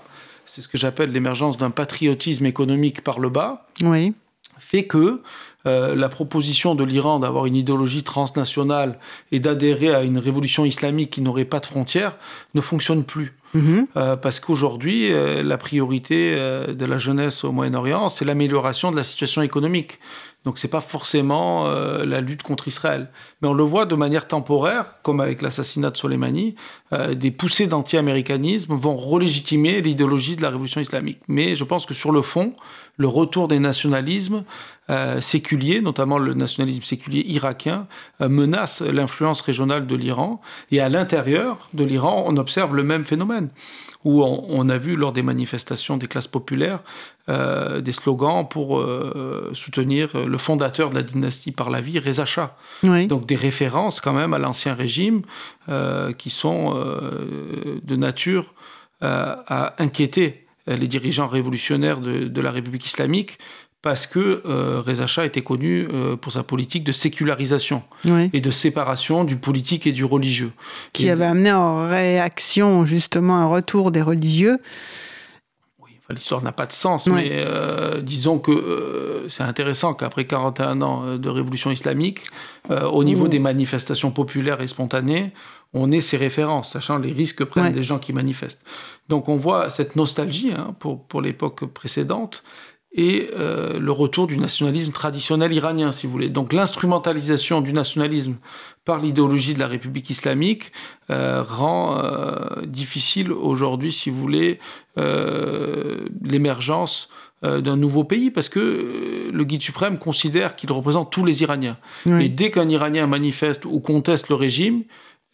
c'est ce que j'appelle l'émergence d'un patriotisme économique par le bas, oui. fait que euh, la proposition de l'Iran d'avoir une idéologie transnationale et d'adhérer à une révolution islamique qui n'aurait pas de frontières ne fonctionne plus. Mhm. Euh, parce qu'aujourd'hui, euh, la priorité de la jeunesse au Moyen-Orient, c'est l'amélioration de la situation économique. Donc c'est pas forcément la lutte contre Israël. Mais on le voit de manière temporaire, comme avec l'assassinat de Soleimani, des poussées d'anti-américanisme vont relégitimer l'idéologie de la révolution islamique. Mais je pense que sur le fond, le retour des nationalismes euh, séculiers, notamment le nationalisme séculier irakien, menace l'influence régionale de l'Iran. Et à l'intérieur de l'Iran, on observe le même phénomène où on, a vu lors des manifestations des classes populaires euh, des slogans pour euh, soutenir le fondateur de la dynastie par la vie, Reza Shah. Donc des références quand même à l'ancien régime euh, qui sont de nature à inquiéter les dirigeants révolutionnaires de la République islamique parce que euh, Reza Shah était connu euh, pour sa politique de sécularisation et de séparation du politique et du religieux. Qui avait amené en réaction justement un retour des religieux. l'histoire n'a pas de sens, mais euh, disons que euh, c'est intéressant qu'après 41 ans de révolution islamique, au niveau des manifestations populaires et spontanées, on ait ces références, sachant les risques que prennent les gens qui manifestent. Donc on voit cette nostalgie hein, pour, pour l'époque précédente et le retour du nationalisme traditionnel iranien, si vous voulez. Donc l'instrumentalisation du nationalisme par l'idéologie de la République islamique euh, rend euh, difficile aujourd'hui, si vous voulez, euh, l'émergence d'un nouveau pays, parce que le guide suprême considère qu'il représente tous les Iraniens. Et dès qu'un Iranien manifeste ou conteste le régime,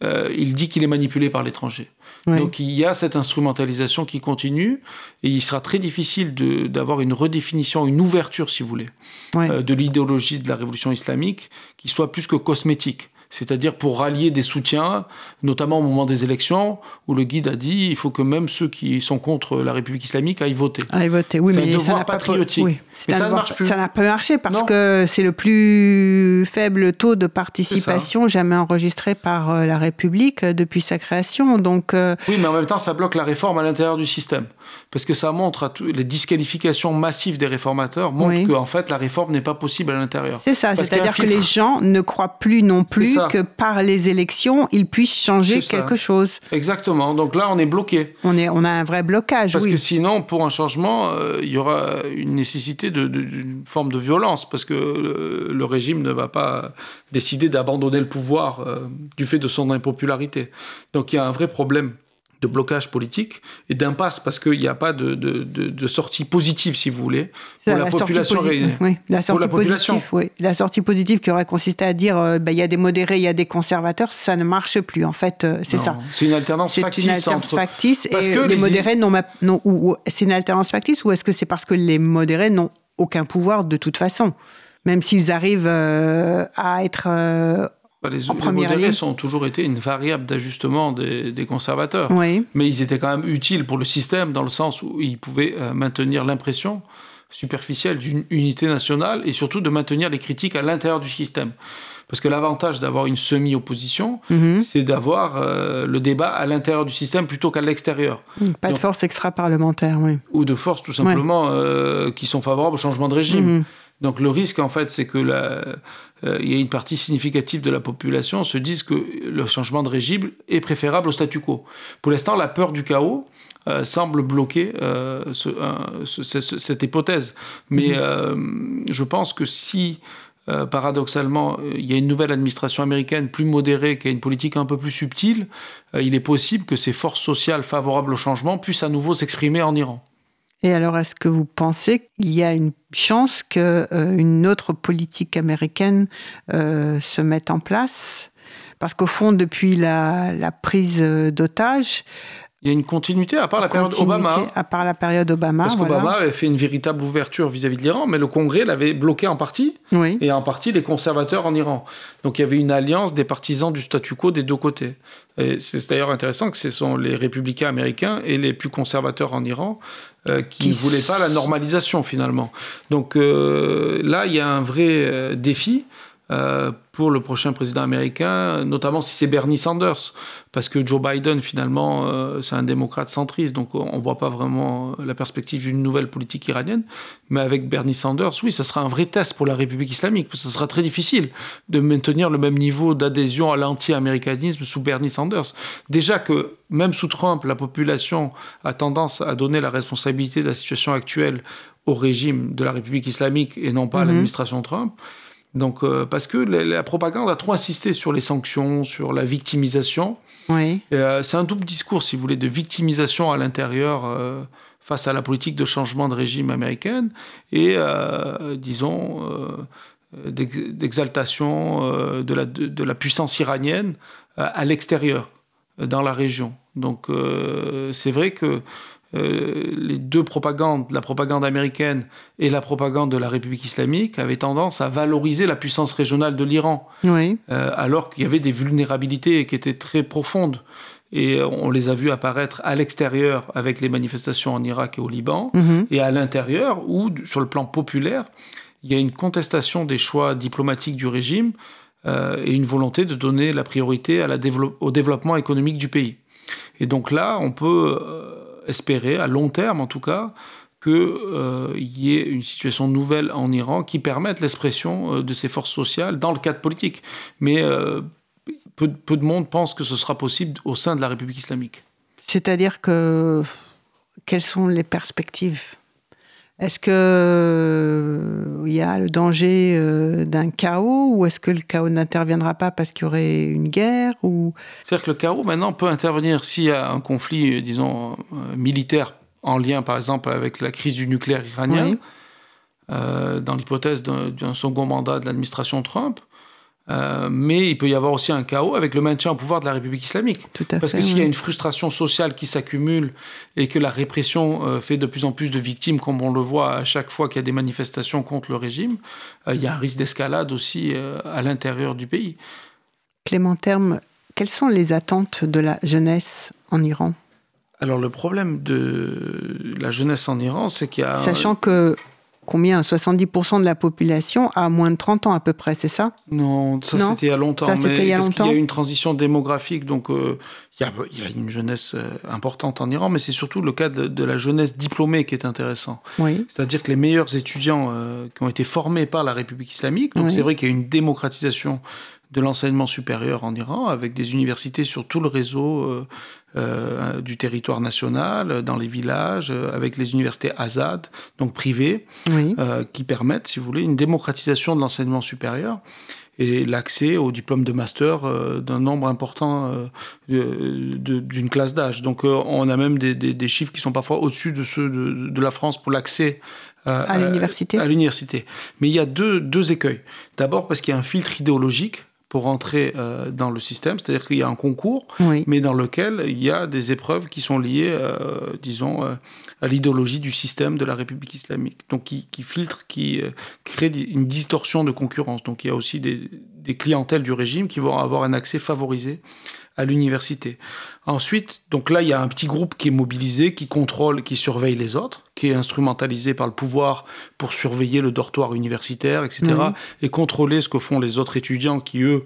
il dit qu'il est manipulé par l'étranger. Donc il y a cette instrumentalisation qui continue et il sera très difficile d'avoir une redéfinition, une ouverture, si vous voulez, de l'idéologie de la révolution islamique qui soit plus que cosmétique c'est-à-dire pour rallier des soutiens, notamment au moment des élections, où le guide a dit il faut que même ceux qui sont contre la République islamique aillent voter. Aillent voter, oui, mais ça n'a patriotique. mais ça ne marche plus. Ça n'a pas marché parce que c'est le plus faible taux de participation jamais enregistré par euh, la République euh, depuis sa création. Donc, euh, Oui, mais en même temps, ça bloque la réforme à l'intérieur du système. Parce que ça montre à les disqualifications massives des réformateurs montrent qu'en fait, la réforme n'est pas possible à l'intérieur. C'est ça, c'est-à-dire que les gens ne croient plus non plus que par les élections, ils puissent changer quelque chose. Exactement. Donc là, on est bloqué. On, est, on a un vrai blocage. Parce que sinon, pour un changement, euh, il y aura une nécessité d'une forme de violence, parce que le, régime ne va pas décider d'abandonner le pouvoir euh, du fait de son impopularité. Donc il y a un vrai problème de blocage politique et d'impasse parce qu'il n'y a pas de, de, de, sortie positive, si vous voulez, pour la, population Oui, la sortie positive, oui. La sortie positive qui aurait consisté à dire euh, bah, il y a des modérés, il y a des conservateurs, ça ne marche plus. En fait, euh, c'est ça. C'est une alternance factice. C'est une alternance factice parce et que les, modérés n'ont. Non, ou, c'est une alternance factice ou est-ce que c'est parce que les modérés n'ont aucun pouvoir de toute façon? Même s'ils arrivent euh, à être les, les modérés ont toujours été une variable d'ajustement des, conservateurs. Mais ils étaient quand même utiles pour le système dans le sens où ils pouvaient euh, maintenir l'impression superficielle d'une unité nationale et surtout de maintenir les critiques à l'intérieur du système. Parce que l'avantage d'avoir une semi-opposition, mhm. c'est d'avoir euh, le débat à l'intérieur du système plutôt qu'à l'extérieur. Pas de force extra-parlementaire, oui. Ou de forces tout simplement euh, qui sont favorables au changement de régime. Mhm. Donc le risque, en fait, c'est que la, euh, il y a une partie significative de la population se disent que le changement de régime est préférable au statu quo. Pour l'instant, la peur du chaos euh, semble bloquer euh, cette hypothèse. Mais mhm. je pense que si paradoxalement, il y a une nouvelle administration américaine plus modérée, qui a une politique un peu plus subtile, il est possible que ces forces sociales favorables au changement puissent à nouveau s'exprimer en Iran. Et alors, est-ce que vous pensez qu'il y a une chance qu'une euh, autre politique américaine euh, se mette en place? Parce qu'au fond, depuis la, la prise d'otages, il y a une continuité à part la période Obama. À part la période Obama. Parce qu'Obama avait fait une véritable ouverture vis-à-vis de l'Iran, mais le Congrès l'avait bloqué en partie, oui. et en partie les conservateurs en Iran. Donc il y avait une alliance des partisans du statu quo des deux côtés. Et c'est d'ailleurs intéressant que ce sont les républicains américains et les plus conservateurs en Iran euh, qui ne voulaient pas la normalisation finalement. Donc euh, là, il y a un vrai euh, pour le prochain président américain, notamment si c'est Bernie Sanders, parce que Joe Biden, finalement, c'est un démocrate centriste, donc on ne voit pas vraiment la perspective d'une nouvelle politique iranienne. Mais avec Bernie Sanders, oui, ça sera un vrai test pour la République islamique, parce que ce sera très difficile de maintenir le même niveau d'adhésion à l'anti-américanisme sous Bernie Sanders. Déjà que même sous Trump, la population a tendance à donner la responsabilité de la situation actuelle au régime de la République islamique et non pas à mhm. l'administration Trump. Donc, euh, parce que la, propagande a trop insisté sur les sanctions, sur la victimisation. Oui. Euh, c'est un double discours, si vous voulez, de victimisation à l'intérieur euh, face à la politique de changement de régime américaine et, disons, d'exaltation de la, de, la puissance iranienne à l'extérieur, dans la région. Donc, c'est vrai que euh, les deux propagandes, la propagande américaine et la propagande de la République islamique, avaient tendance à valoriser la puissance régionale de l'Iran, oui. Euh, alors qu'il y avait des vulnérabilités qui étaient très profondes. Et on les a vus apparaître à l'extérieur avec les manifestations en Irak et au Liban, mhm. et à l'intérieur, où, sur le plan populaire, il y a une contestation des choix diplomatiques du régime euh, et une volonté de donner la priorité à la au développement économique du pays. Et donc là, on peut espérer, à long terme en tout cas, qu'il euh, y ait une situation nouvelle en Iran qui permette l'expression euh, de ces forces sociales dans le cadre politique. Mais euh, peu, peu, de monde pense que ce sera possible au sein de la République islamique. C'est-à-dire que quelles sont les perspectives? Est-ce qu'il euh, y a le danger euh, d'un chaos ou est-ce que le chaos n'interviendra pas parce qu'il y aurait une guerre ou... C'est-à-dire que le chaos maintenant peut intervenir s'il y a un conflit, disons, militaire en lien par exemple avec la crise du nucléaire iranien, oui. euh, dans l'hypothèse d'un second mandat de l'administration Trump. Euh, mais il peut y avoir aussi un chaos avec le maintien au pouvoir de la République islamique. Tout à Parce fait, que s'il oui. y a une frustration sociale qui s'accumule et que la répression euh, fait de plus en plus de victimes, comme on le voit à chaque fois qu'il y a des manifestations contre le régime, euh, il y a un risque d'escalade aussi à l'intérieur du pays. Clément Terme, quelles sont les attentes de la jeunesse en Iran? Alors le problème de la jeunesse en Iran, c'est qu'il y a... Sachant que combien 70% de la population a moins de 30 ans à peu près, c'est ça? Non, ça c'était il y a longtemps. Ça, mais il y a parce longtemps. qu'il y a une transition démographique, donc euh, il, y a, il, y a, une jeunesse euh, importante en Iran, mais c'est surtout le cas de, de, la jeunesse diplômée qui est intéressant. Oui. C'est-à-dire que les meilleurs étudiants euh, qui ont été formés par la République islamique, donc oui. c'est vrai qu'il y a une démocratisation de l'enseignement supérieur en Iran, avec des universités sur tout le réseau euh, euh, du territoire national, dans les villages, euh, avec les universités Azad, donc privées, oui. Euh, qui permettent, si vous voulez, une démocratisation de l'enseignement supérieur et l'accès au diplôme de master euh, d'un nombre important euh, d'une classe d'âge. Donc euh, on a même des, des, des, chiffres qui sont parfois au-dessus de ceux de, de la France pour l'accès à, à l'université. À, l'université. Mais il y a deux, deux écueils. D'abord parce qu'il y a un filtre idéologique pour entrer euh, dans le système, c'est-à-dire qu'il y a un concours, oui. mais dans lequel il y a des épreuves qui sont liées, euh, disons, euh, à l'idéologie du système de la République islamique, donc qui, qui filtre, qui crée une distorsion de concurrence. Donc il y a aussi des, des clientèles du régime qui vont avoir un accès favorisé à l'université. Ensuite, donc là, il y a un petit groupe qui est mobilisé, qui contrôle, qui surveille les autres, qui est instrumentalisé par le pouvoir pour surveiller le dortoir universitaire, etc., et contrôler ce que font les autres étudiants qui, eux,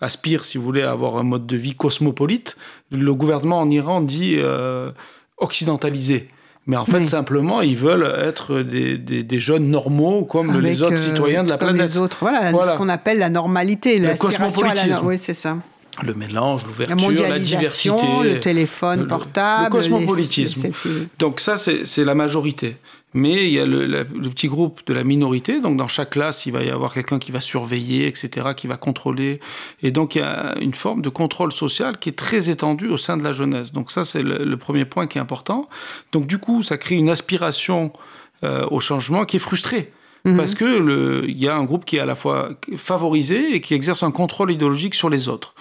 aspirent, si vous voulez, à avoir un mode de vie cosmopolite. Le gouvernement en Iran dit euh, occidentalisé. Mais en fait, simplement, ils veulent être des, des- des jeunes normaux comme Avec, les autres euh, citoyens de la comme planète. les autres, voilà, Voilà. ce qu'on appelle la normalité, Le la cosmopolitisme. Oui, c'est ça. Le mélange, La l'ouverture, la, mondialisation, diversité. le téléphone le- portable, le cosmopolitisme. les- les selfies. Donc ça, c'est la majorité. Mais il y a le, la- le petit groupe de la minorité. Donc dans chaque classe, il va y avoir quelqu'un qui va surveiller, etc., qui va contrôler. Et donc il y a une forme de contrôle social qui est très étendue au sein de la jeunesse. Donc ça, c'est le, le premier point qui est important. Donc du coup, ça crée une aspiration euh, au changement qui est frustrée. Mhm. Parce que il y a un groupe qui est à la fois favorisé et qui exerce un contrôle idéologique sur les autres.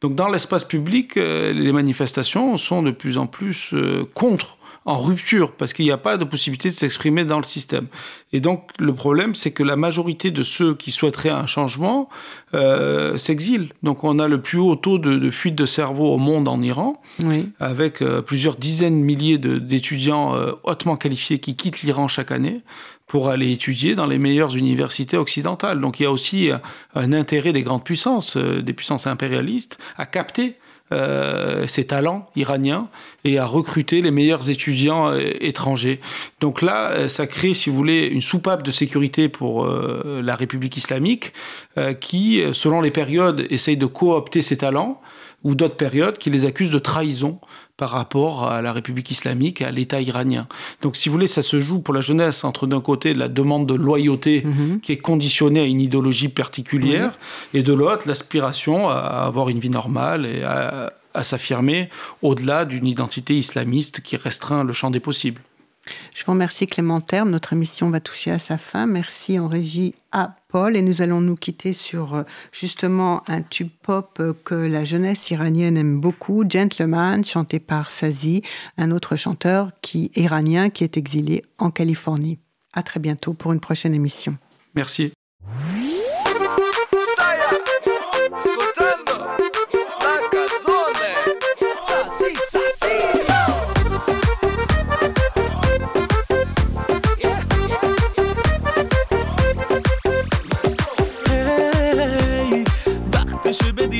Donc dans l'espace public, euh, les manifestations sont de plus en plus euh, contre, en rupture, parce qu'il n'y a pas de possibilité de s'exprimer dans le système. Et donc le problème, c'est que la majorité de ceux qui souhaiteraient un changement euh, s'exilent. Donc on a le plus haut taux de, de fuite de cerveau au monde en Iran, Oui. avec euh, plusieurs dizaines de milliers d'étudiants euh, hautement qualifiés qui quittent l'Iran chaque année pour aller étudier dans les meilleures universités occidentales. Donc il y a aussi euh, un intérêt des grandes puissances, euh, des puissances impérialistes, à capter euh, ces talents iraniens et à recruter les meilleurs étudiants euh, étrangers. Donc là, ça crée, si vous voulez, une soupape de sécurité pour la République islamique qui, selon les périodes, essaye de coopter ces talents ou d'autres périodes qui les accusent de trahison par rapport à la République islamique et à l'État iranien. Donc, si vous voulez, ça se joue pour la jeunesse entre d'un côté la demande de loyauté Mhm. qui est conditionnée à une idéologie particulière et de l'autre l'aspiration à avoir une vie normale et à, à s'affirmer au-delà d'une identité islamiste qui restreint le champ des possibles. Je vous remercie Clément Terme. Notre émission va toucher à sa fin. Merci en régie à Paul. Et nous allons nous quitter sur euh, justement un tube pop euh, que la jeunesse iranienne aime beaucoup, Gentleman, chanté par Sazi, un autre chanteur qui, iranien qui est exilé en Californie. À très bientôt pour une prochaine émission. Merci.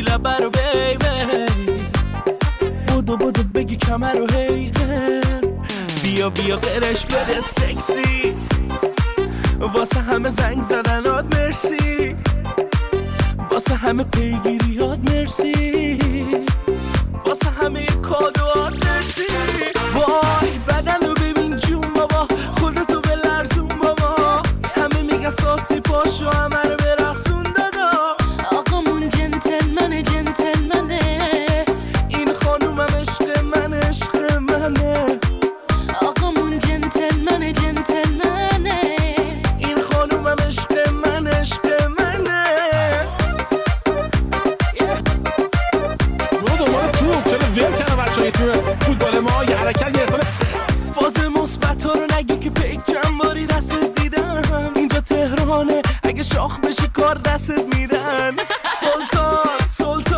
بگی بی بی بودو بودو بگی کمر رو بیا بیا قرش بده سکسی. واسه همه زنگ زدنات مرسی. واسه همه پیگیریات مرسی. واسه همه کادوات مرسی. وای بدن رو ببین جون بابا. خودتو به لرزون بابا. همه میگه ساسی پاشو عمل مثبت ها رو نگی که پیک چند باری دستت دیدم. اینجا تهرانه. اگه شاخ بشی کار دستت میدن. سلطان سلطان.